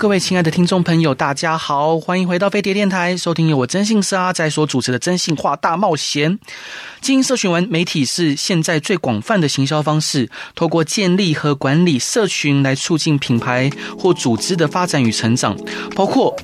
各位亲爱的听众朋友，大家好，欢迎回到飞碟电台，收听由我征信社阿仔所主持的《真性化大冒险》。经营社群文媒体是现在最广泛的行销方式，透过建立和管理社群来促进品牌或组织的发展与成长，包括。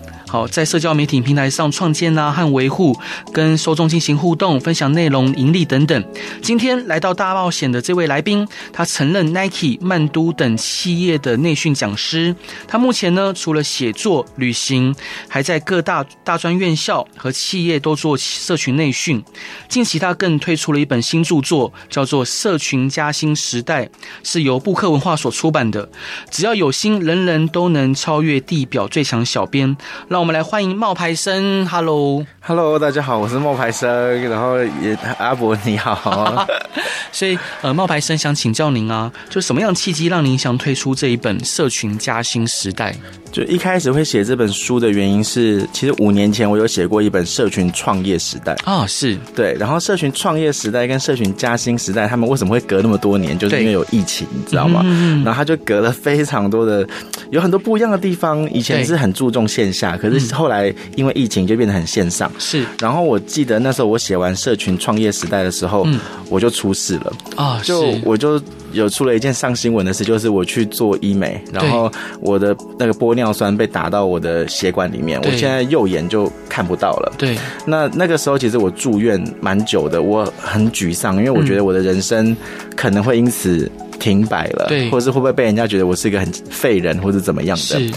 在社交媒体平台上创建啊和维护，跟受众进行互动、分享内容、盈利等等。今天来到大冒险的这位来宾，他曾任 Nike、曼都等企业的内训讲师。他目前呢，除了写作、旅行，还在各大大专院校和企业都做社群内训。近期他更推出了一本新著作，叫做《社群加薪时代》，是由布克文化所出版的。只要有心，人人都能超越地表最强小编。让们来欢迎冒牌生，Hello，Hello，大家好，我是冒牌生，然后也阿伯你好，所以呃，冒牌生想请教您啊，就什么样契机让您想推出这一本《社群加薪时代》？就一开始会写这本书的原因是，其实五年前我有写过一本《社群创业时代》啊、哦，是对，然后《社群创业时代》跟《社群加薪时代》他们为什么会隔那么多年？就是因为有疫情，你知道吗？嗯、然后他就隔了非常多的，有很多不一样的地方。以前是很注重线下，可是后来因为疫情就变得很线上。是，然后我记得那时候我写完《社群创业时代》的时候，嗯、我就出事了啊，就我就。有出了一件上新闻的事，就是我去做医美，然后我的那个玻尿酸被打到我的血管里面，我现在右眼就看不到了。对，那那个时候其实我住院蛮久的，我很沮丧，因为我觉得我的人生可能会因此。停摆了，对，或者是会不会被人家觉得我是一个很废人，或者怎么样的？是。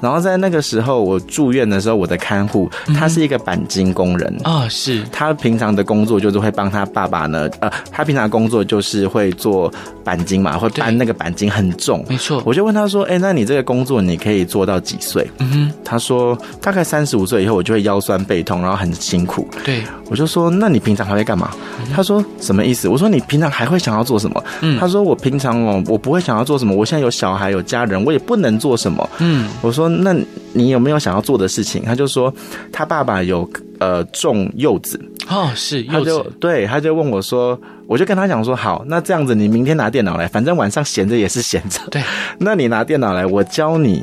然后在那个时候，我住院的时候，我的看护他是一个钣金工人啊、是。他平常的工作就是会帮他爸爸呢，呃，他平常的工作就是会做钣金嘛，会搬那个钣金很重，没错。我就问他说：“哎、欸，那你这个工作你可以做到几岁？”嗯哼，他说大概三十五岁以后，我就会腰酸背痛，然后很辛苦。对，我就说：“那你平常还会干嘛？”嗯、他说：“什么意思？”我说：“你平常还会想要做什么？”嗯，他说：“我平常。”哦，我不会想要做什么。我现在有小孩有家人，我也不能做什么。嗯，我说，那你有没有想要做的事情？他就说他爸爸有呃种柚子哦，是柚子。他就对，他就问我说，我就跟他讲说，好，那这样子，你明天拿电脑来，反正晚上闲着也是闲着。对，那你拿电脑来，我教你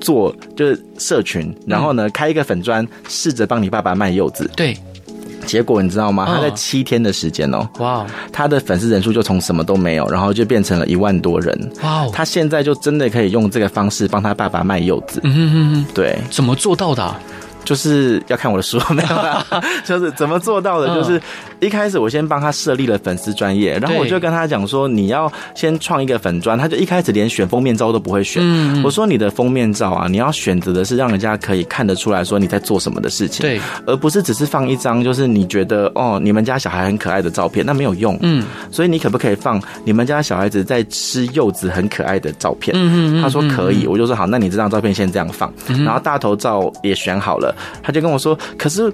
做就是社群，然后呢，开一个粉砖，试着帮你爸爸卖柚子。对。结果你知道吗？他在七天的时间哦，哇，他的粉丝人数就从什么都没有，然后就变成了一万多人。哇，他现在就真的可以用这个方式帮他爸爸卖柚子。嗯哼哼哼，对，怎么做到的啊？就是要看我的书没有啦，就是怎么做到的？就是一开始我先帮他设立了粉丝专业，然后我就跟他讲说，你要先创一个粉专，他就一开始连选封面照都不会选。我说你的封面照啊，你要选择的是让人家可以看得出来说你在做什么的事情，对，而不是只是放一张就是你觉得哦你们家小孩很可爱的照片，那没有用。嗯，所以你可不可以放你们家小孩子在吃柚子很可爱的照片？嗯嗯，他说可以，我就说好，那你这张照片先这样放，然后大头照也选好了。他就跟我说：“可是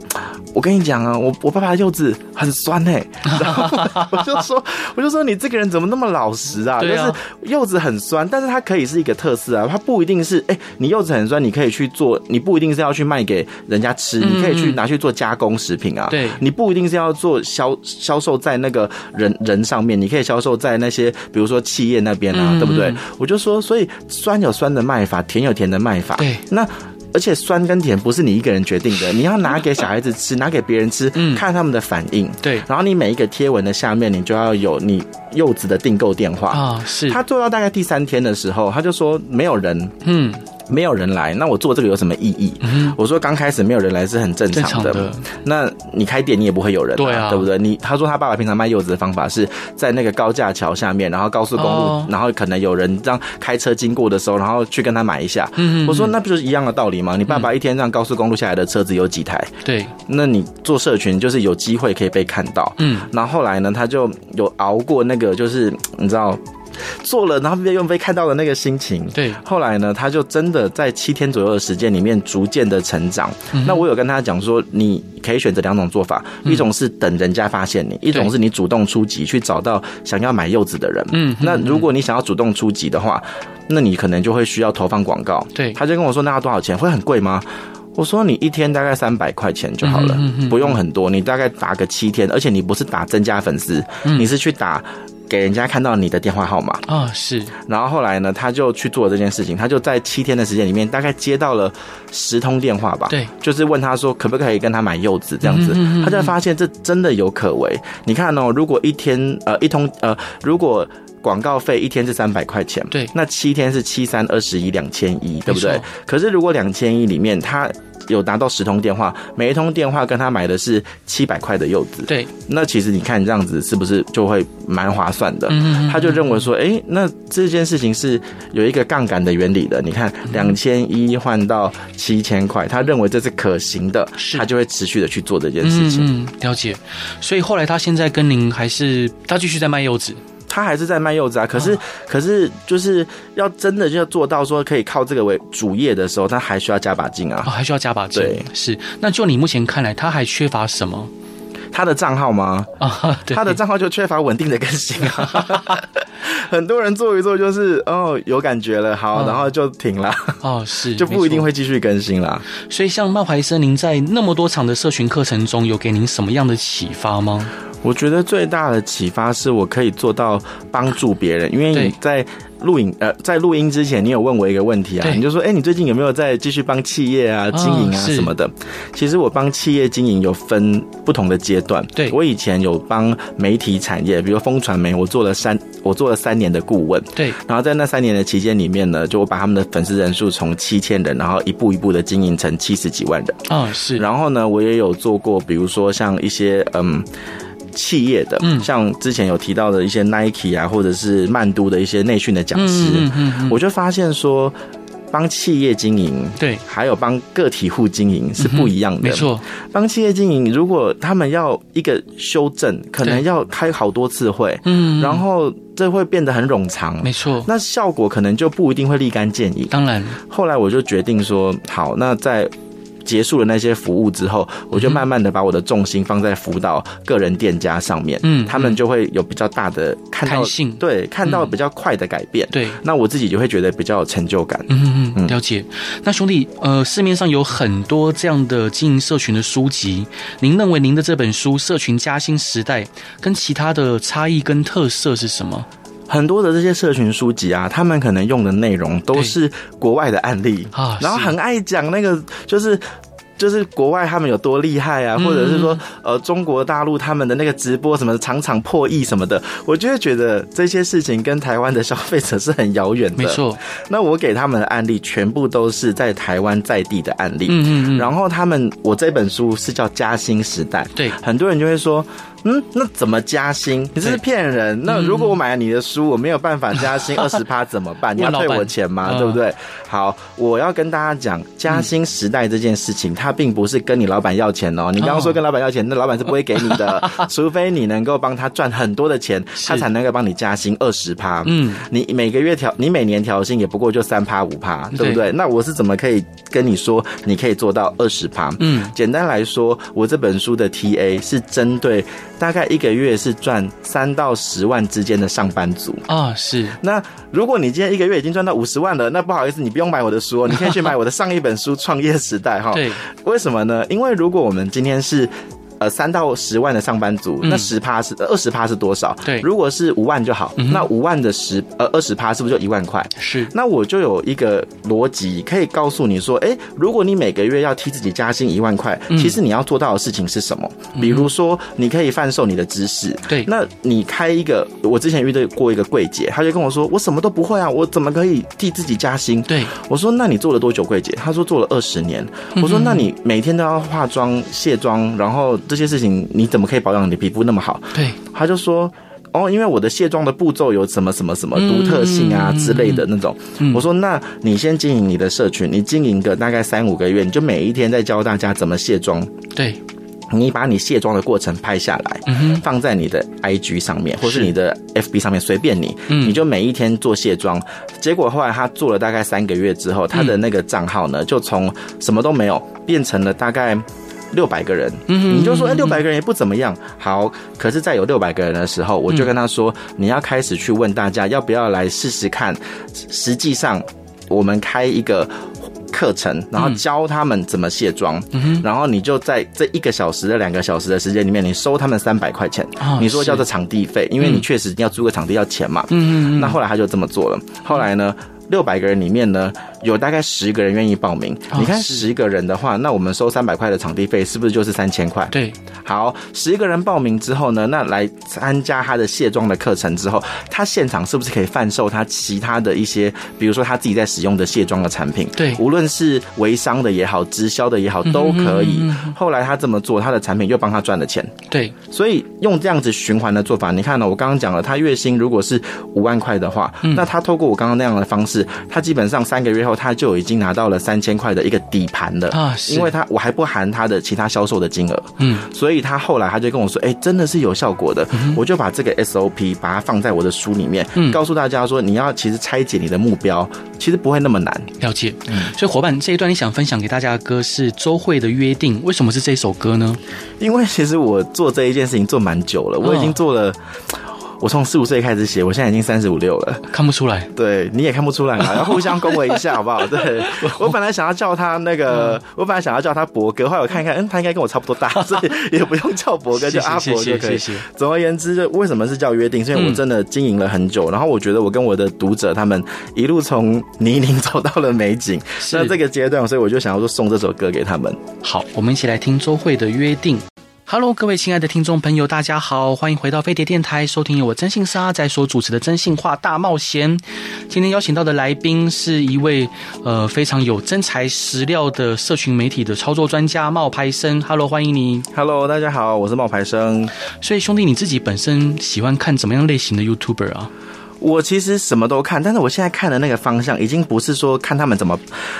我跟你讲啊，我我爸爸的柚子很酸哎、欸。”然后我就说：“我就说你这个人怎么那么老实啊？就是柚子很酸，但是它可以是一个特色啊，它不一定是哎、欸，你柚子很酸，你可以去做，你不一定是要去卖给人家吃，你可以去拿去做加工食品啊。对，你不一定是要做销销售在那个人人上面，你可以销售在那些比如说企业那边啊，对不对？我就说，所以酸有酸的卖法，甜有甜的卖法。对，那。”而且酸跟甜不是你一个人决定的，你要拿给小孩子吃，拿给别人吃，看他们的反应。对，然后你每一个贴文的下面，你就要有你柚子的订购电话啊。是，他做到大概第三天的时候，他就说没有人。嗯。没有人来，那我做这个有什么意义？嗯、我说刚开始没有人来是很正常的。的那你开店你也不会有人，对啊，对不对？你他说他爸爸平常卖柚子的方法是在那个高架桥下面，然后高速公路，哦、然后可能有人这样开车经过的时候，然后去跟他买一下。嗯，我说那不就是一样的道理吗？你爸爸一天让高速公路下来的车子有几台？对，那你做社群就是有机会可以被看到。嗯，然后后来呢，他就有熬过那个，就是你知道。做了，然后又被看到的那个心情。对，后来呢，他就真的在七天左右的时间里面逐渐的成长。嗯、那我有跟他讲说，你可以选择两种做法，嗯、一种是等人家发现你，一种是你主动出击去找到想要买柚子的人。嗯，那如果你想要主动出击的话，那你可能就会需要投放广告。对，他就跟我说，那要多少钱？会很贵吗？我说你一天大概三百块钱就好了，嗯哼嗯哼，不用很多，你大概打个七天，而且你不是打增加粉丝，嗯、你是去打给人家看到你的电话号码啊，是。然后后来呢，他就去做这件事情，他就在七天的时间里面，大概接到了十通电话吧，对，就是问他说可不可以跟他买柚子这样子，他就发现这真的有可为。你看哦，如果一天呃一通呃如果。广告费一天是三百块钱，对，那七天是七三二十一两千一，对不对？可是如果两千一里面他有拿到十通电话，每一通电话跟他买的是七百块的柚子，对，那其实你看这样子是不是就会蛮划算的？嗯，他就认为说，哎、欸，那这件事情是有一个杠杆的原理的。你看两千一换到七千块，他认为这是可行的，是他就会持续的去做这件事情。嗯，了解。所以后来他现在跟您还是他继续在卖柚子。他还是在卖柚子啊，可是，可是就是要真的就要做到说可以靠这个为主业的时候，他还需要加把劲啊，哦，还需要加把劲。对，是。那就你目前看来，他还缺乏什么？他的账号吗？啊，他的账号就缺乏稳定的更新啊。很多人做一做就是哦有感觉了，好，哦，然后就停了。哦，是，就不一定会继续更新了。所以，像冒牌生，您在那么多场的社群课程中，有给您什么样的启发吗？我觉得最大的启发是我可以做到帮助别人，因为你在录影呃，在录音之前，你有问我一个问题啊，你就说，哎，你最近有没有在继续帮企业啊经营啊什么的？其实我帮企业经营有分不同的阶段。对，我以前有帮媒体产业，比如风传媒，我做了三，我做了三年的顾问。对，然后在那三年的期间里面呢，就我把他们的粉丝人数从七千人，然后一步一步的经营成七十几万人。啊，是。然后呢，我也有做过，比如说像一些嗯。企业的，嗯，像之前有提到的一些 Nike 啊，或者是曼都的一些内训的讲师，嗯嗯嗯，我就发现说，帮企业经营，对，还有帮个体户经营是不一样的，没错。帮企业经营，如果他们要一个修正，可能要开好多次会，嗯，然后这会变得很冗长，没错。那效果可能就不一定会立竿见影。当然，后来我就决定说，好，那在。结束了那些服务之后，我就慢慢的把我的重心放在辅导个人店家上面，嗯，他们就会有比较大的看到性，对，看到比较快的改变，对，那我自己就会觉得比较有成就感，嗯嗯嗯，了解。那兄弟，呃，市面上有很多这样的经营社群的书籍，您认为您的这本书《社群加薪时代》跟其他的差异跟特色是什么？很多的这些社群书籍啊，他们可能用的内容都是国外的案例啊，然后很爱讲那个就是。就是国外他们有多厉害啊，或者是说，呃，中国大陆他们的那个直播什么场场破亿什么的，我就会觉得这些事情跟台湾的消费者是很遥远的。没错，那我给他们的案例全部都是在台湾在地的案例。嗯嗯嗯。然后他们，我这本书是叫《加薪时代》。对，很多人就会说。嗯，那怎么加薪？你这是骗人。那如果我买了你的书，我没有办法加薪 二十趴怎么办？你要退我钱吗？对不对？好，我要跟大家讲，加薪时代这件事情，它并不是跟你老板要钱哦。你刚刚说跟老板要钱，那老板是不会给你的，除非你能够帮他赚很多的钱，他才能够帮你加薪二十趴。嗯，你每个月调，你每年调薪也不过就三趴五趴，对不对？那我是怎么可以跟你说你可以做到二十趴？嗯，简单来说，我这本书的 TA 是针对。大概一个月是赚三到十万之间的上班族啊，是。那如果你今天一个月已经赚到五十万了，那不好意思，你不用买我的书，你可以去买我的上一本书《创业时代》哈。对，为什么呢？因为如果我们今天是。呃，三到十万的上班族，那十趴是二十趴是多少？对，如果是五万就好。那五万的十呃二十趴是不是就一万块？是。那我就有一个逻辑可以告诉你说，哎，如果你每个月要替自己加薪一万块，其实你要做到的事情是什么？比如说，你可以贩售你的知识。对。那你开一个，我之前遇到过一个柜姐，她就跟我说，我什么都不会啊，我怎么可以替自己加薪？对。我说，那你做了多久柜姐？她说做了二十年。我说，那你每天都要化妆、卸妆，然后这些事情你。怎么可以保养你的皮肤那么好？对，他就说哦，因为我的卸妆的步骤有什么什么什么独特性啊之类的那种。嗯、我说，那你先经营你的社群，你经营个大概三五个月，你就每一天在教大家怎么卸妆。对，你把你卸妆的过程拍下来，嗯、放在你的 IG 上面，或是你的 FB 上面，随便你，嗯，你就每一天做卸妆。结果后来他做了大概三个月之后，他的那个账号呢，就从什么都没有变成了大概六百个人。嗯，你就说，哎，六百个人也不怎么样。好，可是，在有六百个人的时候，我就跟他说，你要开始去问大家要不要来试试看。实际上，我们开一个。课程，然后教他们怎么卸妆，嗯，然后你就在这一个小时的两个小时的时间里面，你收他们三百块钱，哦，你说叫做场地费，因为你确实要租个场地要钱嘛，嗯，那后来他就这么做了，后来呢，六百个人里面呢，有大概十个人愿意报名。你看十个人的话，那我们收三百块的场地费，是不是就是三千块？对。好，十个人报名之后呢，那来参加他的卸妆的课程之后，他现场是不是可以贩售他其他的一些，比如说他自己在使用的卸妆的产品？对。无论是微商的也好，直销的也好，都可以。后来他这么做，他的产品又帮他赚了钱。对。所以用这样子循环的做法，你看呢？我刚刚讲了，他月薪如果是五万块的话，那他透过我刚刚那样的方式，他基本上三个月后他就已经拿到了三千块的一个底盘了啊！因为他我还不含他的其他销售的金额，嗯，所以他后来他就跟我说：“哎，真的是有效果的。”我就把这个 SOP 把它放在我的书里面，嗯，告诉大家说：“你要其实拆解你的目标，其实不会那么难。”了解，嗯。所以伙伴这一段你想分享给大家的歌是周慧的《约定》，为什么是这首歌呢？因为其实我做这一件事情做蛮久了，我已经做了。我从四五岁开始写，我现在已经三十五六了，看不出来。对，你也看不出来嘛，然后互相恭维一下好不好？对，我本来想要叫他那个，我本来想要叫他博哥，后来我看一看，嗯，他应该跟我差不多大，所以也不用叫博哥，叫阿博就可以。总而言之，就为什么是叫约定？因为我真的经营了很久，然后我觉得我跟我的读者他们一路从泥泞走到了美景，那这个阶段，所以我就想要说送这首歌给他们。好，我们一起来听周蕙的约定。Hello，各位亲爱的听众朋友，大家好，欢迎回到飞碟电台，收听由我真信社阿仔所主持的《真性话大冒险》。今天邀请到的来宾是一位呃非常有真材实料的社群媒体的操作专家冒牌生。Hello，欢迎你。Hello，大家好，我是冒牌生。所以兄弟，你自己本身喜欢看怎么样类型的 YouTuber 啊？我其实什么都看，但是我现在看的那个方向已经不是说看他们怎么，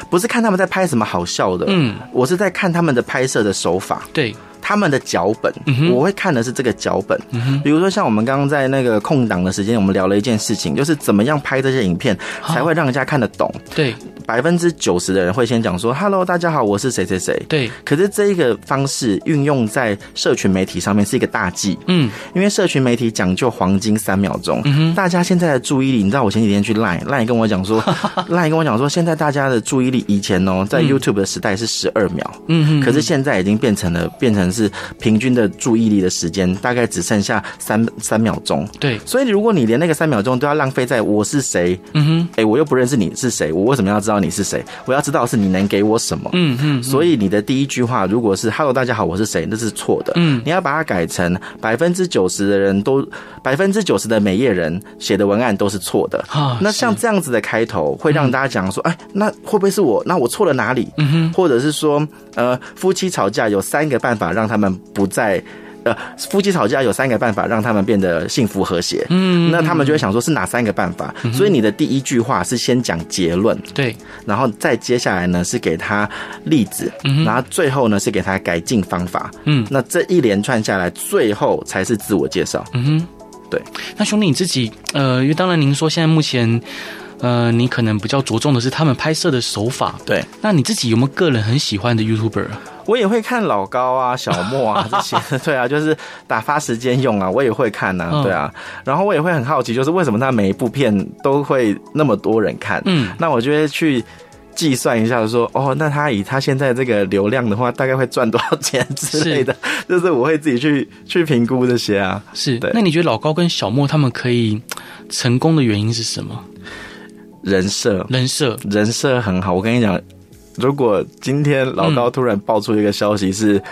不是看他们在拍什么好笑的，嗯，我是在看他们的拍摄的手法。对。他们的脚本，我会看的是这个脚本。比如说，像我们刚刚在那个空档的时间，我们聊了一件事情，就是怎么样拍这些影片才会让人家看得懂。对，百分之九十的人会先讲说：“Hello，大家好，我是谁谁谁。”对。可是这一个方式运用在社群媒体上面是一个大忌。嗯。因为社群媒体讲究黄金三秒钟。嗯。大家现在的注意力，你知道，我前几天去 Line，Line 跟我讲说，Line 跟我讲说，现在大家的注意力以前哦，在 YouTube 的时代是十二秒。嗯。可是现在已经变成了，变成是平均的注意力的时间大概只剩下三三秒钟。对，所以如果你连那个三秒钟都要浪费在我是谁，嗯哼，哎，我又不认识你是谁，我为什么要知道你是谁？我要知道是你能给我什么。嗯哼，所以你的第一句话如果是 “Hello，大家好，我是谁”，那是错的。嗯，你要把它改成百分之九十的人都百分之九十的美页人写的文案都是错的。啊，那像这样子的开头会让大家讲说，哎，那会不会是我？那我错了哪里？嗯哼，或者是说，呃，夫妻吵架有三个办法让他们不再。呃，夫妻吵架有三个办法让他们变得幸福和谐。嗯，那他们就会想说，是哪三个办法？嗯、所以你的第一句话是先讲结论，对，然后再接下来呢是给他例子，嗯，然后最后呢是给他改进方法。嗯，那这一连串下来，最后才是自我介绍。嗯哼，对。那兄弟你自己，呃，因为当然您说现在目前，呃，你可能比较着重的是他们拍摄的手法。对，那你自己有没有个人很喜欢的 YouTuber？我也会看老高啊、小莫啊 这些，对啊，就是打发时间用啊，我也会看呐，对啊。然后我也会很好奇，就是为什么他每一部片都会那么多人看？嗯，那我就会去计算一下，说哦，那他以他现在这个流量的话，大概会赚多少钱之类的，就是我会自己去去评估这些啊。是，对。那你觉得老高跟小莫他们可以成功的原因是什么？人设，人设，人设很好。我跟你讲。如果今天老高突然爆出一个消息，是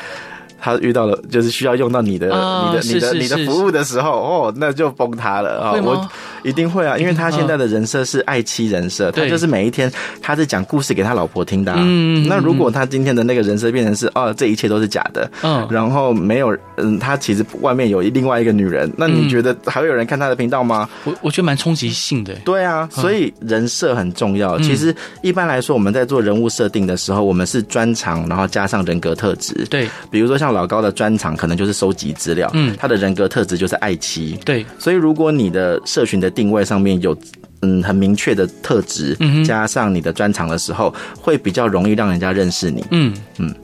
他遇到了，就是需要用到你的、你的、你的、你的服务的时候，哦，那就崩塌了啊！我一定会啊，因为他现在的人设是爱妻人设，他就是每一天他是讲故事给他老婆听的。嗯，那如果他今天的那个人设变成是哦，这一切都是假的，嗯，然后没有，嗯，他其实外面有另外一个女人，那你觉得还会有人看他的频道吗？我我觉得蛮冲击性的。对啊，所以人设很重要。其实一般来说，我们在做人物设定的时候，我们是专长，然后加上人格特质。对，比如说像老高的专长可能就是收集资料，嗯，他的人格特质就是爱妻。对，所以如果你的社群的定位上面有嗯很明确的特质，嗯，加上你的专长的时候，会比较容易让人家认识你。嗯嗯。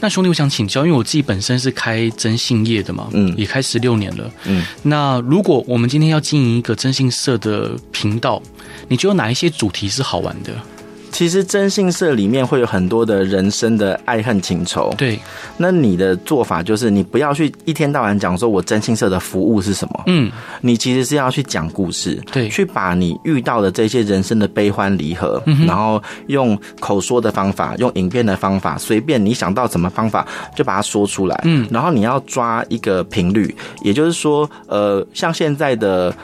那兄弟，我想请教，因为我自己本身是开征信业的嘛，嗯，也开十六年了，嗯。那如果我们今天要经营一个征信社的频道，你觉得哪一些主题是好玩的？其实征信社里面会有很多的人生的爱恨情仇，对。那你的做法就是，你不要去一天到晚讲说我征信社的服务是什么，嗯，你其实是要去讲故事，对，去把你遇到的这些人生的悲欢离合，嗯，然后用口说的方法，用影片的方法，随便你想到什么方法就把它说出来，嗯，然后你要抓一个频率，也就是说，呃，像现在的。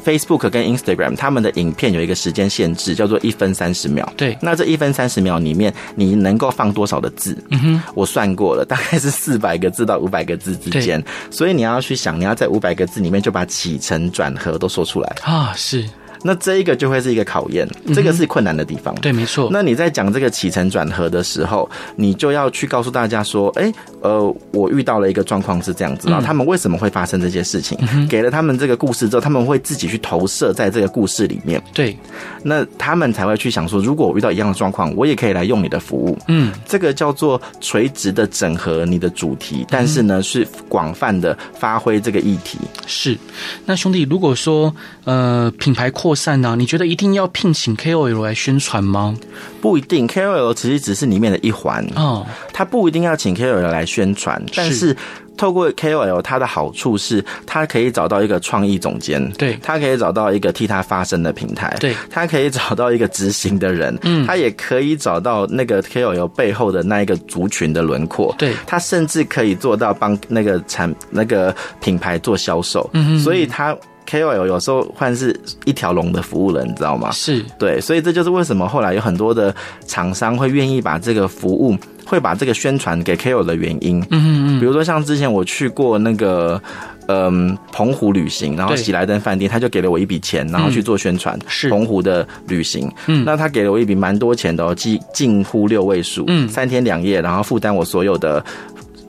Facebook 跟 Instagram 他们的影片有一个时间限制，叫做一分三十秒。对，那这一分三十秒里面，你能够放多少的字？嗯哼，我算过了，大概是四百个字到五百个字之间。所以你要去想，你要在五百个字里面就把起承转合都说出来啊，是。那这一个就会是一个考验，这个是困难的地方。对，没错。那你在讲这个起承转合的时候，你就要去告诉大家说，哎，呃，我遇到了一个状况是这样子，然后他们为什么会发生这些事情？给了他们这个故事之后，他们会自己去投射在这个故事里面。对，那他们才会去想说，如果我遇到一样的状况，我也可以来用你的服务。嗯，这个叫做垂直的整合你的主题，但是呢，是广泛的发挥这个议题。是。那兄弟，如果说呃品牌扩扩散呢？你觉得一定要聘请 KOL 来宣传吗？不一定，KOL 其实只是里面的一环哦。他不一定要请 KOL 来宣传，但是透过 KOL，它的好处是，他可以找到一个创意总监，对，他可以找到一个替他发声的平台，对，他可以找到一个执行的人，嗯，他也可以找到那个 KOL 背后的那一个族群的轮廓，对，他甚至可以做到帮那个产那个品牌做销售，嗯，所以他。KOL 有时候换是一条龙的服务了，你知道吗？是对，所以这就是为什么后来有很多的厂商会愿意把这个服务，会把这个宣传给 KOL 的原因。嗯嗯嗯。比如说像之前我去过那个嗯澎湖旅行，然后喜来登饭店他就给了我一笔钱，然后去做宣传。是澎湖的旅行，嗯，那他给了我一笔蛮多钱的哦，近近乎六位数，嗯，三天两夜，然后负担我所有的。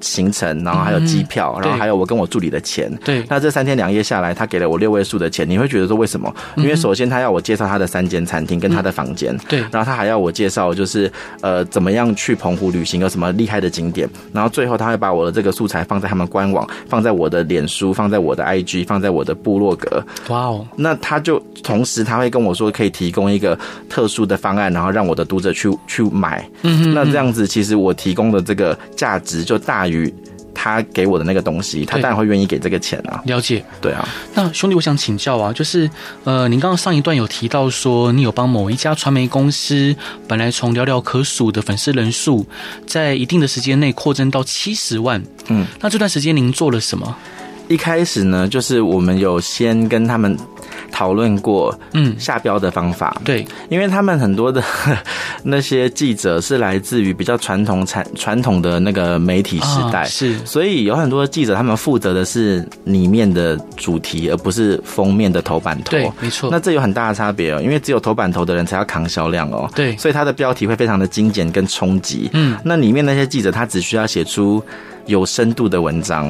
行程，然后还有机票，嗯，然后还有我跟我助理的钱。对，那这三天两夜下来，他给了我六位数的钱。你会觉得说为什么？因为首先他要我介绍他的三间餐厅跟他的房间。对，然后他还要我介绍，就是呃怎么样去澎湖旅行，有什么厉害的景点。然后最后他会把我的这个素材放在他们官网，放在我的脸书，放在我的 IG，放在我的部落格。哇哦！那他就同时他会跟我说，可以提供一个特殊的方案，然后让我的读者去去买。嗯，那这样子其实我提供的这个价值就大于。于他给我的那个东西，他当然会愿意给这个钱啊。了解，对啊。那兄弟，我想请教啊，就是呃，您刚刚上一段有提到说，你有帮某一家传媒公司，本来从寥寥可数的粉丝人数，在一定的时间内扩增到七十万。嗯，那这段时间您做了什么？一开始呢，就是我们有先跟他们。讨论过，嗯，下标的方法，嗯，对，因为他们很多的 那些记者是来自于比较传统产传统的那个媒体时代，是，所以有很多记者他们负责的是里面的主题，而不是封面的头版头，对，没错。那这有很大的差别哦，因为只有头版头的人才要扛销量哦，对，所以他的标题会非常的精简跟冲击，嗯，那里面那些记者他只需要写出。有深度的文章，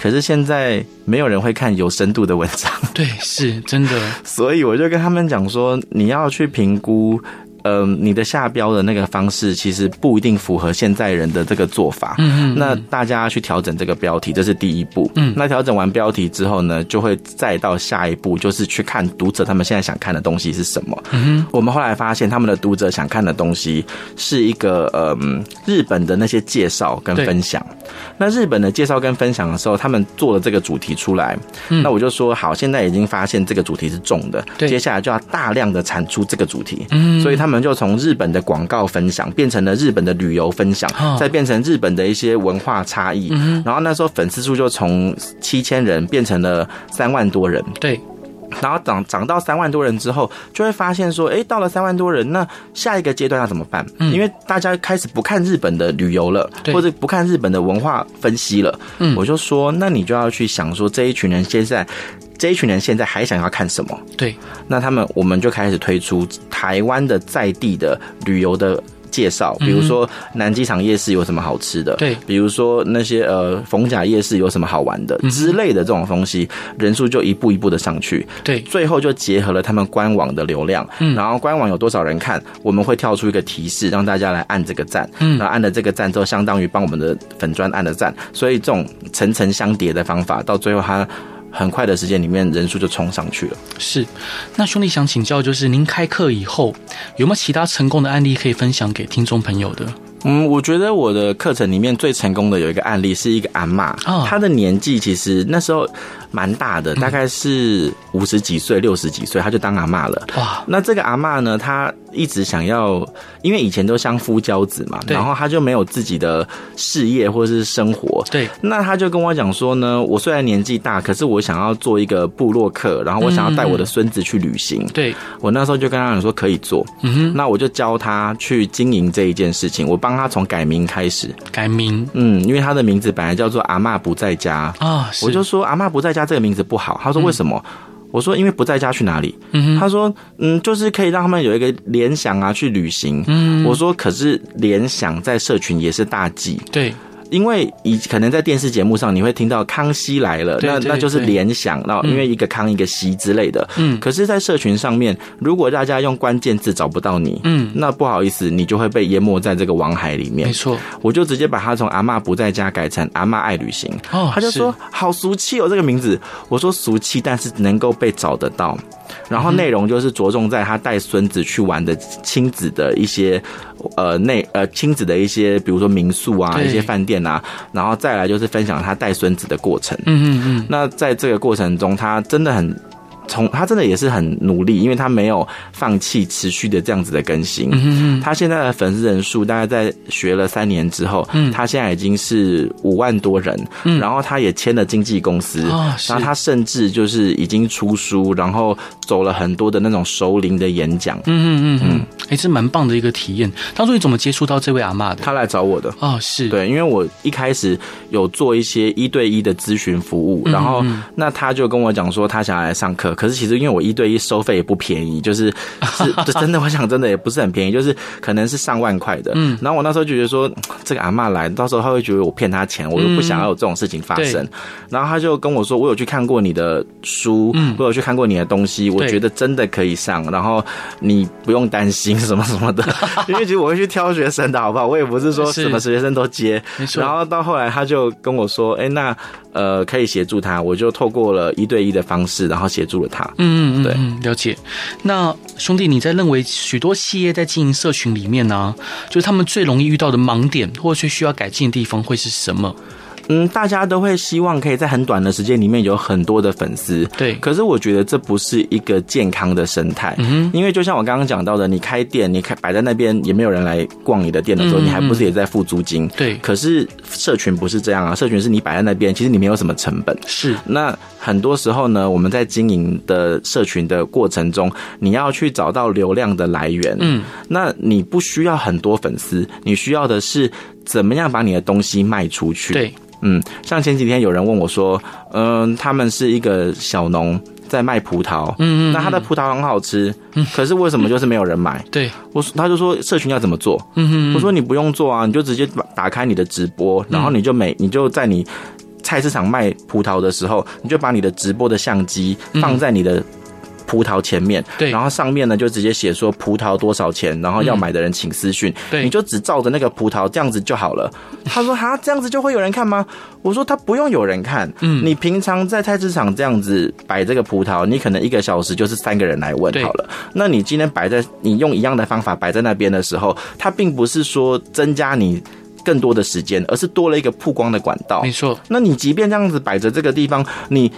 可是现在没有人会看有深度的文章，对，是真的，所以我就跟他们讲说，你要去评估。嗯、呃，你的下标的那个方式其实不一定符合现在人的这个做法。嗯嗯。那大家去调整这个标题，这是第一步。嗯。那调整完标题之后呢，就会再到下一步，就是去看读者他们现在想看的东西是什么。嗯。我们后来发现，他们的读者想看的东西是一个嗯日本的那些介绍跟分享。那日本的介绍跟分享的时候，他们做了这个主题出来。嗯。那我就说好，现在已经发现这个主题是重的，接下来就要大量的产出这个主题。嗯。所以他们。们就从日本的广告分享变成了日本的旅游分享，再变成日本的一些文化差异。然后那时候粉丝数就从七千人变成了三万多人。对。然后涨涨到三万多人之后，就会发现说，哎，到了三万多人，那下一个阶段要怎么办？嗯，因为大家开始不看日本的旅游了，或者不看日本的文化分析了。嗯，我就说，那你就要去想说，这一群人现在，这一群人现在还想要看什么？对，那他们我们就开始推出台湾的在地的旅游的。介绍，比如说南机场夜市有什么好吃的，对，比如说那些呃逢甲夜市有什么好玩的之类的这种东西，人数就一步一步的上去，对，最后就结合了他们官网的流量，嗯，然后官网有多少人看，我们会跳出一个提示，让大家来按这个赞，嗯，然后按了这个赞之后，相当于帮我们的粉砖按了赞，所以这种层层相叠的方法，到最后它。很快的时间里面，人数就冲上去了。是，那兄弟想请教，就是您开课以后，有没有其他成功的案例可以分享给听众朋友的？嗯，我觉得我的课程里面最成功的有一个案例，是一个阿嬷，哦，她的年纪其实那时候蛮大的，大概是五十几岁、六十几岁，她就当阿嬷了。哇，那这个阿嬷呢，她一直想要，因为以前都相夫教子嘛，然后他就没有自己的事业或者是生活。对，那他就跟我讲说呢，我虽然年纪大，可是我想要做一个部落客，然后我想要带我的孙子去旅行。对，我那时候就跟他讲说可以做。嗯哼，那我就教他去经营这一件事情，我帮。他从改名开始，改名，嗯，因为他的名字本来叫做阿嬷不在家啊，我就说阿嬷不在家这个名字不好，他说为什么？嗯、我说因为不在家去哪里？嗯、他说嗯，就是可以让他们有一个联想啊，去旅行。嗯，我说可是联想在社群也是大忌，对。因为以可能在电视节目上你会听到康熙来了，那那就是联想，到因为一个康一个熙之类的。嗯，可是，在社群上面，如果大家用关键字找不到你，嗯，那不好意思，你就会被淹没在这个网海里面。没错，我就直接把他从阿嬷不在家改成阿嬷爱旅行。哦，他就说好俗气哦，这个名字。我说俗气，但是能够被找得到。然后内容就是着重在他带孙子去玩的亲子的一些，呃，内呃亲子的一些，比如说民宿啊，一些饭店啊，然后再来就是分享他带孙子的过程。嗯嗯嗯。那在这个过程中，他真的很。从他真的也是很努力，因为他没有放弃持续的这样子的更新。嗯，他现在的粉丝人数大概在学了三年之后，嗯，他现在已经是五万多人。嗯，然后他也签了经纪公司，哦，然后他甚至就是已经出书，然后走了很多的那种熟龄的演讲。嗯嗯嗯嗯，哎，是蛮棒的一个体验。当初你怎么接触到这位阿妈的？他来找我的。哦，是对，因为我一开始有做一些一对一的咨询服务，然后那他就跟我讲说他想要来上课。可是其实因为我一对一收费也不便宜，就是 是就真的，我想真的也不是很便宜，就是可能是上万块的。嗯，然后我那时候就觉得说，这个阿嬷来，到时候他会觉得我骗他钱，我又不想要有这种事情发生。然后他就跟我说，我有去看过你的书，嗯，我有去看过你的东西，我觉得真的可以上，然后你不用担心什么什么的，因为其实我会去挑学生的好不好？我也不是说什么学生都接。然后到后来他就跟我说，哎，那呃可以协助他，我就透过了一对一的方式，然后协助了他。嗯嗯，对，了解。那兄弟，你在认为许多企业在经营社群里面呢、啊，就是他们最容易遇到的盲点，或者是需要改进的地方会是什么？嗯，大家都会希望可以在很短的时间里面有很多的粉丝，对。可是我觉得这不是一个健康的生态，嗯。因为就像我刚刚讲到的，你开店，你开摆在那边也没有人来逛你的店的时候，嗯嗯，你还不是也在付租金？对。可是社群不是这样啊，社群是你摆在那边，其实你没有什么成本。是。那很多时候呢，我们在经营的社群的过程中，你要去找到流量的来源。嗯。那你不需要很多粉丝，你需要的是怎么样把你的东西卖出去？对。嗯，像前几天有人问我说，嗯，他们是一个小农在卖葡萄，嗯嗯，那他的葡萄很好吃，嗯，可是为什么就是没有人买？对，我他就说社群要怎么做？嗯嗯，我说你不用做啊，你就直接打开你的直播，然后你就每你就在你菜市场卖葡萄的时候，你就把你的直播的相机放在你的。葡萄前面，对，然后上面呢就直接写说葡萄多少钱，然后要买的人请私讯，对，你就只照着那个葡萄这样子就好了。他说哈，这样子就会有人看吗？我说他不用有人看，嗯，你平常在菜市场这样子摆这个葡萄，你可能一个小时就是三个人来问好了。那你今天摆在你用一样的方法摆在那边的时候，它并不是说增加你更多的时间，而是多了一个曝光的管道。没错，那你即便这样子摆着这个地方，你。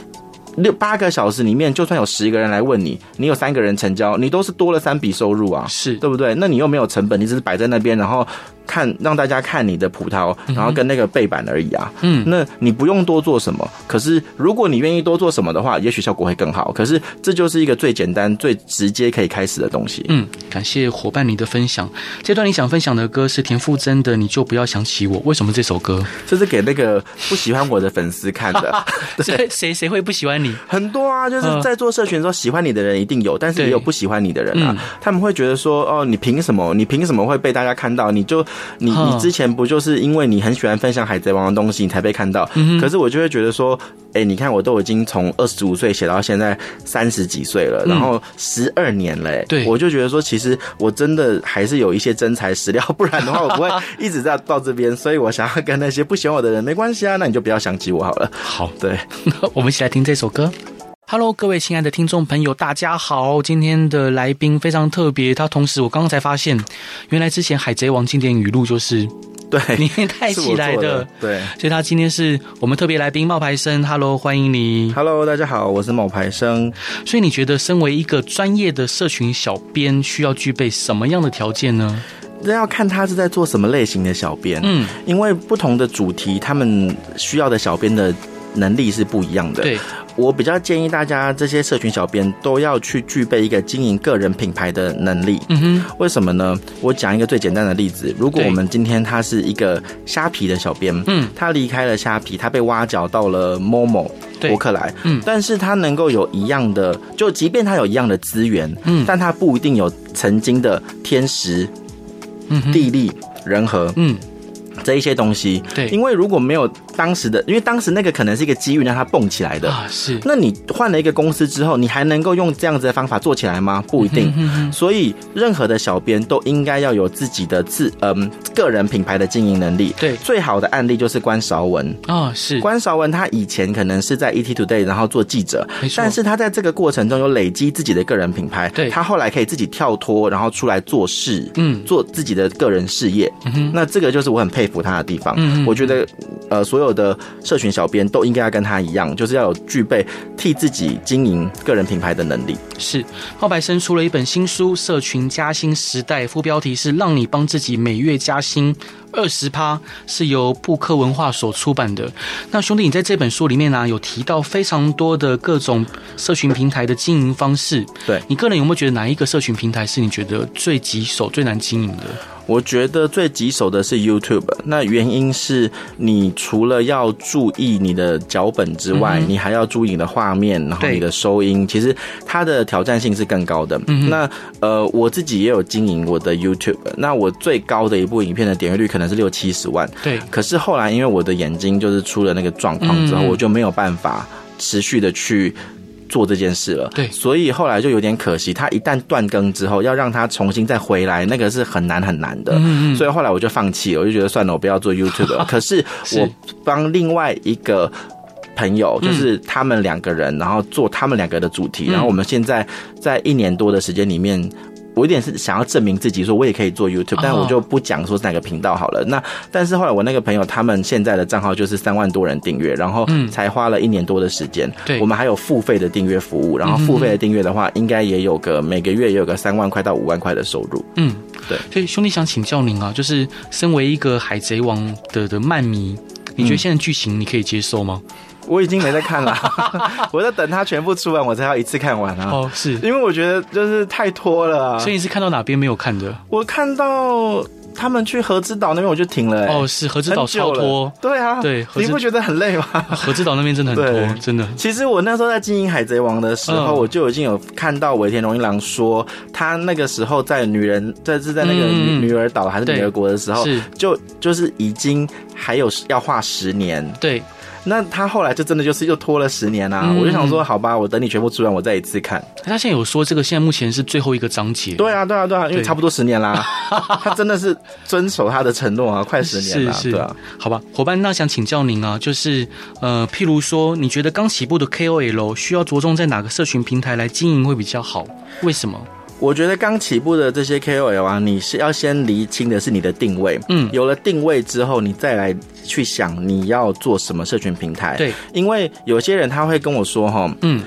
六八个小时里面，就算有十个人来问你，你有三个人成交，你都是多了三笔收入啊，是对不对？那你又没有成本，你只是摆在那边，然后看让大家看你的葡萄，然后跟那个背板而已啊。嗯，那你不用多做什么。可是如果你愿意多做什么的话，也许效果会更好。可是这就是一个最简单、最直接可以开始的东西。嗯，感谢伙伴你的分享。这段你想分享的歌是田馥甄的《你就不要想起我》，为什么这首歌？这是给那个不喜欢我的粉丝看的。谁谁谁会不喜欢你？很多啊，就是在做社群的时候，喜欢你的人一定有，但是也有不喜欢你的人啊。他们会觉得说：“哦，你凭什么？你凭什么会被大家看到？你就你你之前不就是因为你很喜欢分享海贼王的东西，你才被看到？可是我就会觉得说，哎，你看我都已经从二十五岁写到现在三十几岁了，然后十二年了，对，我就觉得说，其实我真的还是有一些真材实料，不然的话我不会一直在到这边。所以我想要跟那些不喜欢我的人没关系啊，那你就不要想起我好了。好，对，我们一起来听这首歌。Hello，各位亲爱的听众朋友，大家好！今天的来宾非常特别，他同时我刚刚才发现，原来之前《海贼王》经典语录就是对你带起来的，的，对，所以他今天是我们特别来宾冒牌生。Hello，欢迎你。Hello，大家好，我是冒牌生。所以你觉得身为一个专业的社群小编，需要具备什么样的条件呢？那要看他是在做什么类型的小编，嗯，因为不同的主题，他们需要的小编的能力是不一样的。对。我比较建议大家，这些社群小编都要去具备一个经营个人品牌的能力。嗯哼，为什么呢？我讲一个最简单的例子：如果我们今天他是一个虾皮的小编，嗯，他离开了虾皮，他被挖角到了 Momo 博客来，嗯，但是他能够有一样的，就即便他有一样的资源，嗯，但他不一定有曾经的天时、地利、人和，嗯，这一些东西，对，因为如果没有。当时的，因为当时那个可能是一个机遇让他蹦起来的啊，是。那你换了一个公司之后，你还能够用这样子的方法做起来吗？不一定。嗯、哼哼，所以任何的小编都应该要有自己的自嗯个人品牌的经营能力。对，最好的案例就是关韶文啊、哦，是关韶文，他以前可能是在 ET Today 然后做记者，没错。但是他在这个过程中有累积自己的个人品牌，对，他后来可以自己跳脱，然后出来做事，嗯，做自己的个人事业。嗯哼，那这个就是我很佩服他的地方。嗯，我觉得呃所有。所有的社群小编都应该要跟他一样，就是要有具备替自己经营个人品牌的能力。是，冒牌生出了一本新书《社群加薪时代》，副标题是“让你帮自己每月加薪二十趴”，是由布克文化所出版的。那兄弟，你在这本书里面呢、啊，有提到非常多的各种社群平台的经营方式。对，你个人有没有觉得哪一个社群平台是你觉得最棘手、最难经营的？我觉得最棘手的是 YouTube，那原因是你除了要注意你的脚本之外，嗯、你还要注意你的画面，然后你的收音，其实它的挑战性是更高的。嗯、那呃，我自己也有经营我的 YouTube，那我最高的一部影片的点阅率可能是六七十万。对，可是后来因为我的眼睛就是出了那个状况之后，嗯、我就没有办法持续的去。做这件事了，对，所以后来就有点可惜。他一旦断更之后，要让他重新再回来，那个是很难很难的。嗯嗯。所以后来我就放弃了，我就觉得算了，我不要做 YouTube 了。可是我帮另外一个朋友，就是他们两个人，然后做他们两个的主题，然后我们现在在一年多的时间里面。我有点是想要证明自己，说我也可以做 YouTube，但我就不讲说是哪个频道好了。那但是后来我那个朋友他们现在的账号就是三万多人订阅，然后才花了一年多的时间。对，我们还有付费的订阅服务，然后付费的订阅的话，应该也有个每个月也有个三万块到五万块的收入。嗯，对。所以兄弟想请教您啊，就是身为一个海贼王的的漫迷，你觉得现在剧情你可以接受吗？我已经没在看了，我在等它全部出完，我才要一次看完啊。哦，是因为我觉得就是太拖了啊。所以你是看到哪边没有看的？我看到他们去和之岛那边，我就停了。哦，是和之岛超拖。对啊，对，你不觉得很累吗？和之岛那边真的很拖，真的。其实我那时候在经营海贼王的时候，我就已经有看到尾田荣一郎说，他那个时候在女人在是在那个女女儿岛还是女儿国的时候，就就是已经还有要画十年。对。那他后来就真的就是又拖了十年啊！嗯、我就想说，好吧，我等你全部出完，我再一次看。他现在有说这个现在目前是最后一个章节。对啊，对啊，对啊，因为差不多十年啦。他真的是遵守他的承诺啊，快十年了。是是，对啊。好吧，伙伴，那想请教您啊，就是呃，譬如说，你觉得刚起步的 KOL 需要着重在哪个社群平台来经营会比较好？为什么？我觉得刚起步的这些 KOL 啊，你是要先厘清的是你的定位。嗯，有了定位之后，你再来去想你要做什么社群平台。对，因为有些人他会跟我说哈，嗯。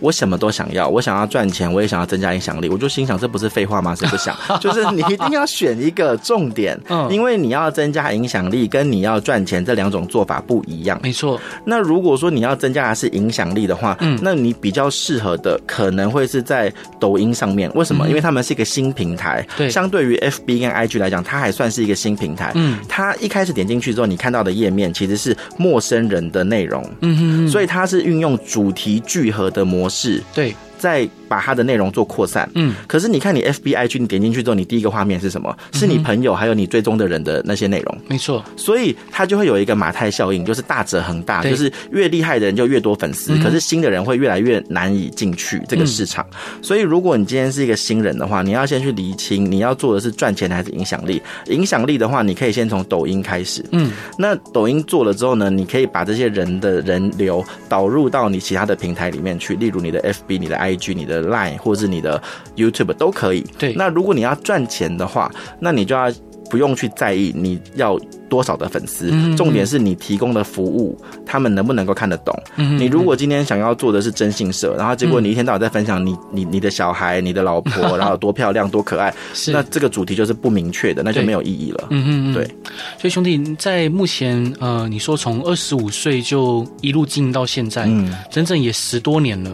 我什么都想要，我想要赚钱，我也想要增加影响力。我就心想，这不是废话吗？谁不想？就是你一定要选一个重点，嗯，因为你要增加影响力，跟你要赚钱这两种做法不一样。没错。那如果说你要增加的是影响力的话，嗯，那你比较适合的可能会是在抖音上面。为什么？因为他们是一个新平台，对，相对于 FB 跟 IG 来讲，它还算是一个新平台。嗯，它一开始点进去之后，你看到的页面其实是陌生人的内容。嗯哼，所以它是运用主题聚合的模式。对。再把它的内容做扩散，嗯，可是你看你 F B I G，你点进去之后，你第一个画面是什么？是你朋友还有你追踪的人的那些内容，没错。所以它就会有一个马太效应，就是大者恒大，就是越厉害的人就越多粉丝，可是新的人会越来越难以进去这个市场。所以如果你今天是一个新人的话，你要先去厘清你要做的是赚钱还是影响力。影响力的话，你可以先从抖音开始，嗯，那抖音做了之后呢，你可以把这些人的人流导入到你其他的平台里面去，例如你的 F B、你的 I。IG 你的 Line 或是你的 YouTube 都可以。对，那如果你要赚钱的话，那你就要不用去在意你要多少的粉丝，嗯、重点是你提供的服务，他们能不能够看得懂。嗯、你如果今天想要做的是征信社，然后结果你一天到晚在分享你你你的小孩、你的老婆，然后多漂亮、多可爱，是那这个主题就是不明确的，那就没有意义了。嗯嗯，对。所以兄弟在目前呃，你说从二十五岁就一路经营到现在，嗯，整整也十多年了。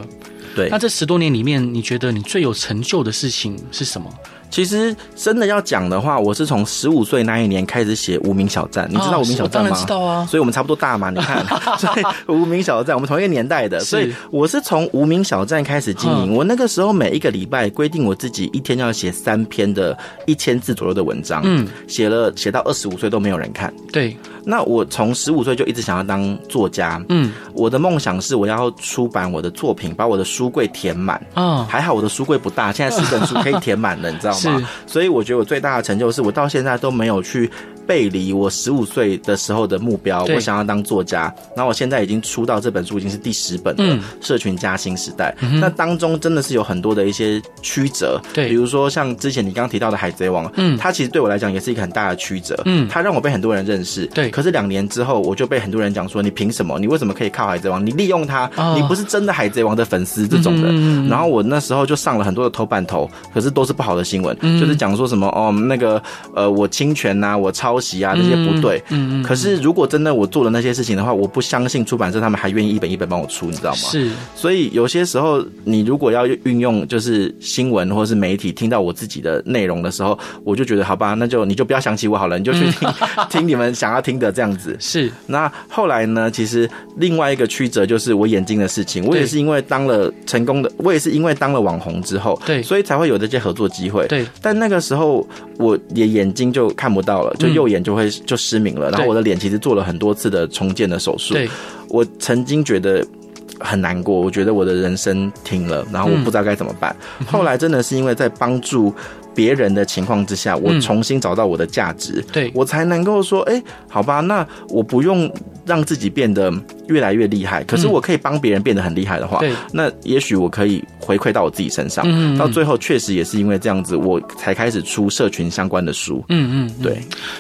那这十多年里面，你觉得你最有成就的事情是什么？其实真的要讲的话，我是从十五岁那一年开始写无名小站，你知道无名小站吗？当然知道啊，所以我们差不多大嘛。你看，所以无名小站，我们同一个年代的，所以我是从无名小站开始经营。我那个时候每一个礼拜规定我自己一天要写三篇的一千字左右的文章，嗯，写了写到二十五岁都没有人看。对，那我从十五岁就一直想要当作家，嗯，我的梦想是我要出版我的作品，把我的书柜填满。嗯，还好我的书柜不大，现在四本书可以填满了，你知道吗？是，所以我觉得我最大的成就是，我到现在都没有去背离我十五岁的时候的目标，我想要当作家。然后我现在已经出到这本书，已经是第十本了，《社群加新时代》。那当中真的是有很多的一些曲折，对，比如说像之前你刚刚提到的《海贼王》，嗯，它其实对我来讲也是一个很大的曲折，嗯，它让我被很多人认识，对。可是两年之后，我就被很多人讲说：“你凭什么？你为什么可以靠《海贼王》？你利用它，你不是真的《海贼王》的粉丝这种的。”然后我那时候就上了很多的头版头，可是都是不好的新闻，就是讲说什么哦，那个呃，我侵权呐，我抄袭啊，这些不对。嗯嗯。可是如果真的我做了那些事情的话，我不相信出版社他们还愿意一本一本帮我出，你知道吗？是。所以有些时候，你如果要运用就是新闻或是媒体听到我自己的内容的时候，我就觉得好吧，那就你就不要想起我好了，你就去听 听你们想要听的这样子。是。那后来呢？其实另外一个曲折就是我眼睛的事情。我也是因为当了成功的，我也是因为当了网红之后，对，所以才会有这些合作机会。对。但那个时候我也眼睛就看不到了，就右眼就会就失明了。然后我的脸其实做了很多次的重建的手术。对。我曾经觉得很难过，我觉得我的人生停了，然后我不知道该怎么办。后来真的是因为在帮助别人的情况之下，我重新找到我的价值，对，我才能够说，哎，好吧，那我不用让自己变得越来越厉害，可是我可以帮别人变得很厉害的话，对，那也许我可以回馈到我自己身上。嗯，到最后确实也是因为这样子，我才开始出社群相关的书。嗯嗯，对。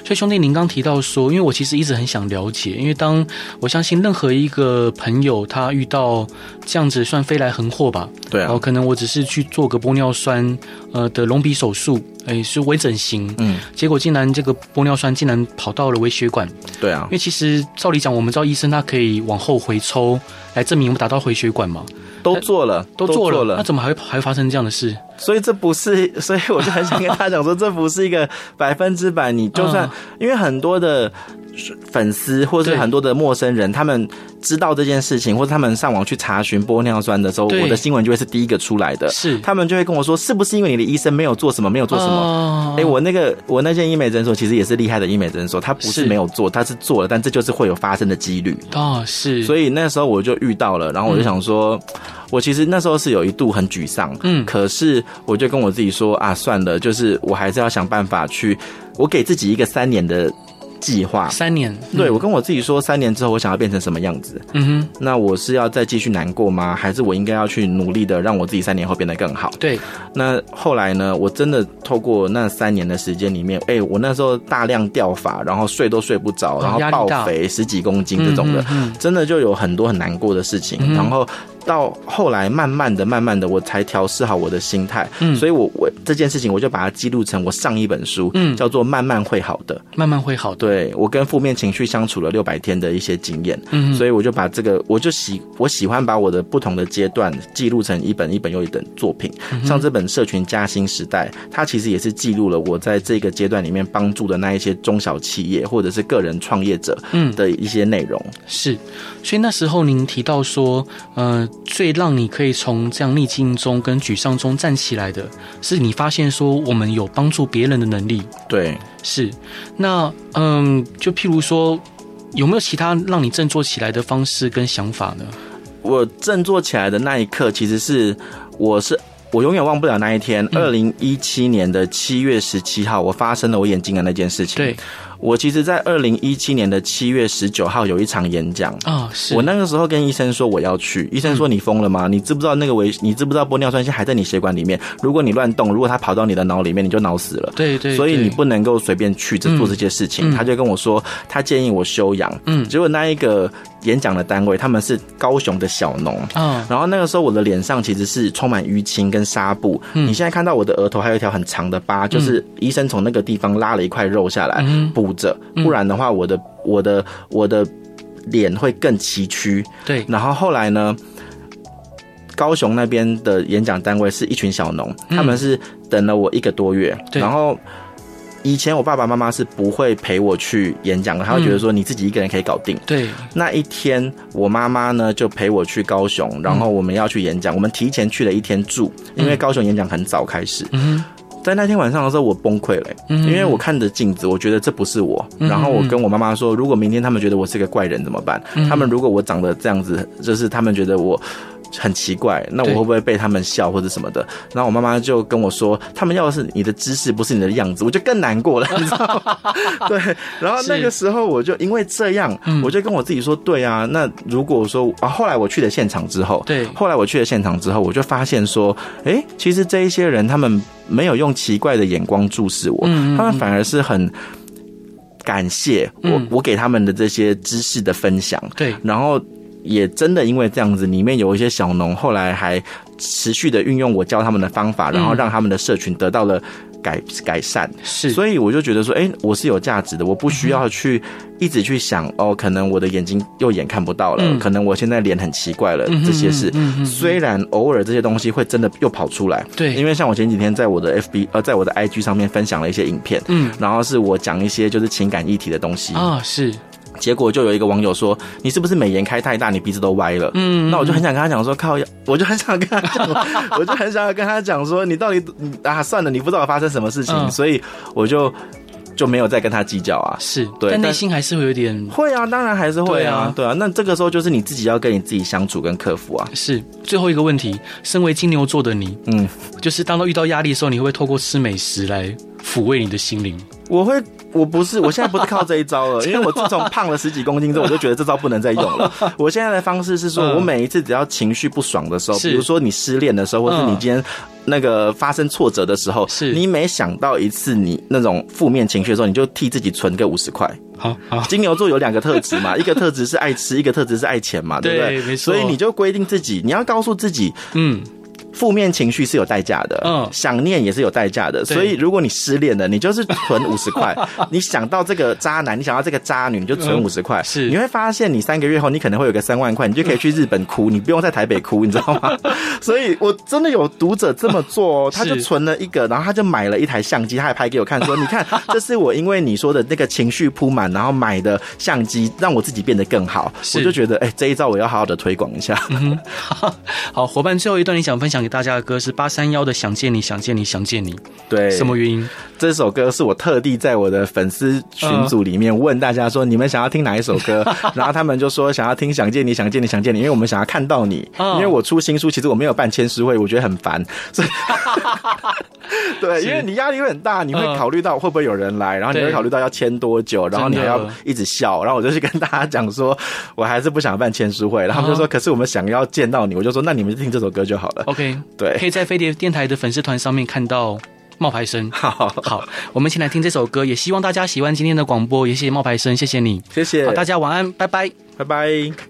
所以兄弟，您刚提到说，因为我其实一直很想了解，因为当我相信任何一个朋友他遇到这样子算飞来横祸吧，对啊，然后可能我只是去做个玻尿酸呃的隆鼻手术。哎、欸，是微整形，嗯，结果竟然这个玻尿酸竟然跑到了微血管，对啊，因为其实照理讲，我们知道医生他可以往后回抽来证明我们达到回血管嘛，都做了，都做了，那怎么还会还会发生这样的事？所以这不是，所以我就很想跟他讲说，这不是一个百分之百，你就算因为很多的。粉丝或者是很多的陌生人，他们知道这件事情，或者他们上网去查询玻尿酸的时候，我的新闻就会是第一个出来的。是，他们就会跟我说，是不是因为你的医生没有做什么，没有做什么？哎，我那个我那间医美诊所其实也是厉害的医美诊所，他不是没有做，他是做了，但这就是会有发生的几率。哦，是。所以那时候我就遇到了，然后我就想说，我其实那时候是有一度很沮丧，嗯，可是我就跟我自己说啊，算了，就是我还是要想办法去，我给自己一个三年的。计划三年，对，我跟我自己说，三年之后我想要变成什么样子？嗯哼，那我是要再继续难过吗？还是我应该要去努力的让我自己三年后变得更好？对。那后来呢？我真的透过那三年的时间里面，哎，我那时候大量掉发，然后睡都睡不着，然后暴肥十几公斤这种的，真的就有很多很难过的事情。然后到后来慢慢的、慢慢的，我才调试好我的心态。嗯，所以我我这件事情我就把它记录成我上一本书，嗯，叫做《慢慢会好的》，慢慢会好的。对，我跟负面情绪相处了六百天的一些经验，嗯，所以我就把这个，我就喜我喜欢把我的不同的阶段记录成一本一本又一本作品。像这本《社群加薪时代》，它其实也是记录了我在这个阶段里面帮助的那一些中小企业或者是个人创业者，嗯的一些内容。是，所以那时候您提到说，呃。最让你可以从这样逆境中跟沮丧中站起来的，是你发现说我们有帮助别人的能力。对，是。那嗯，就譬如说，有没有其他让你振作起来的方式跟想法呢？我振作起来的那一刻，其实是我是我永远忘不了那一天，二零一七年的七月十七号，我发生了我眼睛的那件事情。对。我其实，在二零一七年的七月十九号有一场演讲啊，是我那个时候跟医生说我要去，医生说，你疯了吗？你知不知道那个维，你知不知道玻尿酸现在还在你血管里面？如果你乱动，如果它跑到你的脑里面，你就脑死了。对对，所以你不能够随便去这做这些事情。他就跟我说，他建议我休养。嗯，结果那一个演讲的单位他们是高雄的小农啊，然后那个时候我的脸上其实是充满淤青跟纱布。你现在看到我的额头还有一条很长的疤，就是医生从那个地方拉了一块肉下来补着，不然。的话，我的我的我的脸会更崎岖。对，然后后来呢，高雄那边的演讲单位是一群小农，他们是等了我一个多月。然后以前我爸爸妈妈是不会陪我去演讲的，他会觉得说你自己一个人可以搞定。对，那一天我妈妈呢就陪我去高雄，然后我们要去演讲，我们提前去了一天住，因为高雄演讲很早开始。嗯。在那天晚上的时候，我崩溃了，因为我看着镜子，我觉得这不是我。然后我跟我妈妈说，如果明天他们觉得我是个怪人怎么办？他们如果我长得这样子，就是他们觉得我。很奇怪，那我会不会被他们笑或者什么的？然后我妈妈就跟我说，他们要的是你的知识，不是你的样子，我就更难过了，你知道吗？对。然后那个时候我就因为这样，我就跟我自己说，对啊，那如果说啊，后来我去了现场之后，对，后来我去了现场之后，我就发现说，哎，其实这一些人他们没有用奇怪的眼光注视我，他们反而是很感谢我，我给他们的这些知识的分享，对，然后。也真的因为这样子，里面有一些小农后来还持续的运用我教他们的方法，然后让他们的社群得到了改改善。是，所以我就觉得说，哎，我是有价值的，我不需要去一直去想，哦，可能我的眼睛右眼看不到了，可能我现在脸很奇怪了，这些事。虽然偶尔这些东西会真的又跑出来，对，因为像我前几天在我的 FB 呃，在我的 IG 上面分享了一些影片，嗯，然后是我讲一些就是情感议题的东西。啊，是。结果就有一个网友说：“你是不是美颜开太大，你鼻子都歪了？”嗯，那我就很想跟他讲说：“靠，我就很想跟他讲，我就很想要跟他讲说，你到底啊，算了，你不知道发生什么事情，嗯、所以我就就没有再跟他计较啊。是对，但内心还是会有点会啊，当然还是会啊，对啊。那这个时候就是你自己要跟你自己相处跟克服啊。是最后一个问题，身为金牛座的你，嗯，就是当到遇到压力的时候，你会不会透过吃美食来抚慰你的心灵？我会。我不是，我现在不是靠这一招了，因为我自从胖了十几公斤之后，我就觉得这招不能再用了。我现在的方式是说，我每一次只要情绪不爽的时候，比如说你失恋的时候，或是你今天那个发生挫折的时候，是你每想到一次你那种负面情绪的时候，你就替自己存个五十块。好，好，金牛座有两个特质嘛，一个特质是爱吃，一个特质是爱钱嘛，对不对？没错。所以你就规定自己，你要告诉自己，嗯。负面情绪是有代价的，嗯，想念也是有代价的，所以如果你失恋了，你就是存 五十块，你想到这个渣男，你想到这个渣女，你就存五十块，是，你会发现你三个月后你可能会有个三万块，你就可以去日本哭，你不用在台北哭，你知道吗？所以我真的有读者这么做哦，他就存了一个，然后他就买了一台相机，他还拍给我看，说你看，这是我因为你说的那个情绪铺满，然后买的相机，让我自己变得更好，我就觉得哎，这一招我要好好的推广一下。好，伙伴，最后一段你想分享给大家的歌是八三幺的《想见你，想见你，想见你》。对，什么原因？这首歌是我特地在我的粉丝群组里面问大家说，你们想要听哪一首歌？然后他们就说想要听《想见你，想见你，想见你》，因为我们想要看到你。因为我出新书，其实我没有办签书会，我觉得很烦。所以，对，因为你压力会很大，你会考虑到会不会有人来，然后你会考虑到要签多久，然后你还要一直笑。然后我就去跟大家讲说，我还是不想办签书会。然后他们就说，可是我们想要见到你，我就说，那你们就听这首歌就好了。OK，对。可以在飞碟电台的粉丝团上面看到冒牌生。好好，我们先来听这首歌，也希望大家喜欢今天的广播。也谢谢冒牌生，谢谢你，谢谢。好，大家晚安，拜拜，拜拜。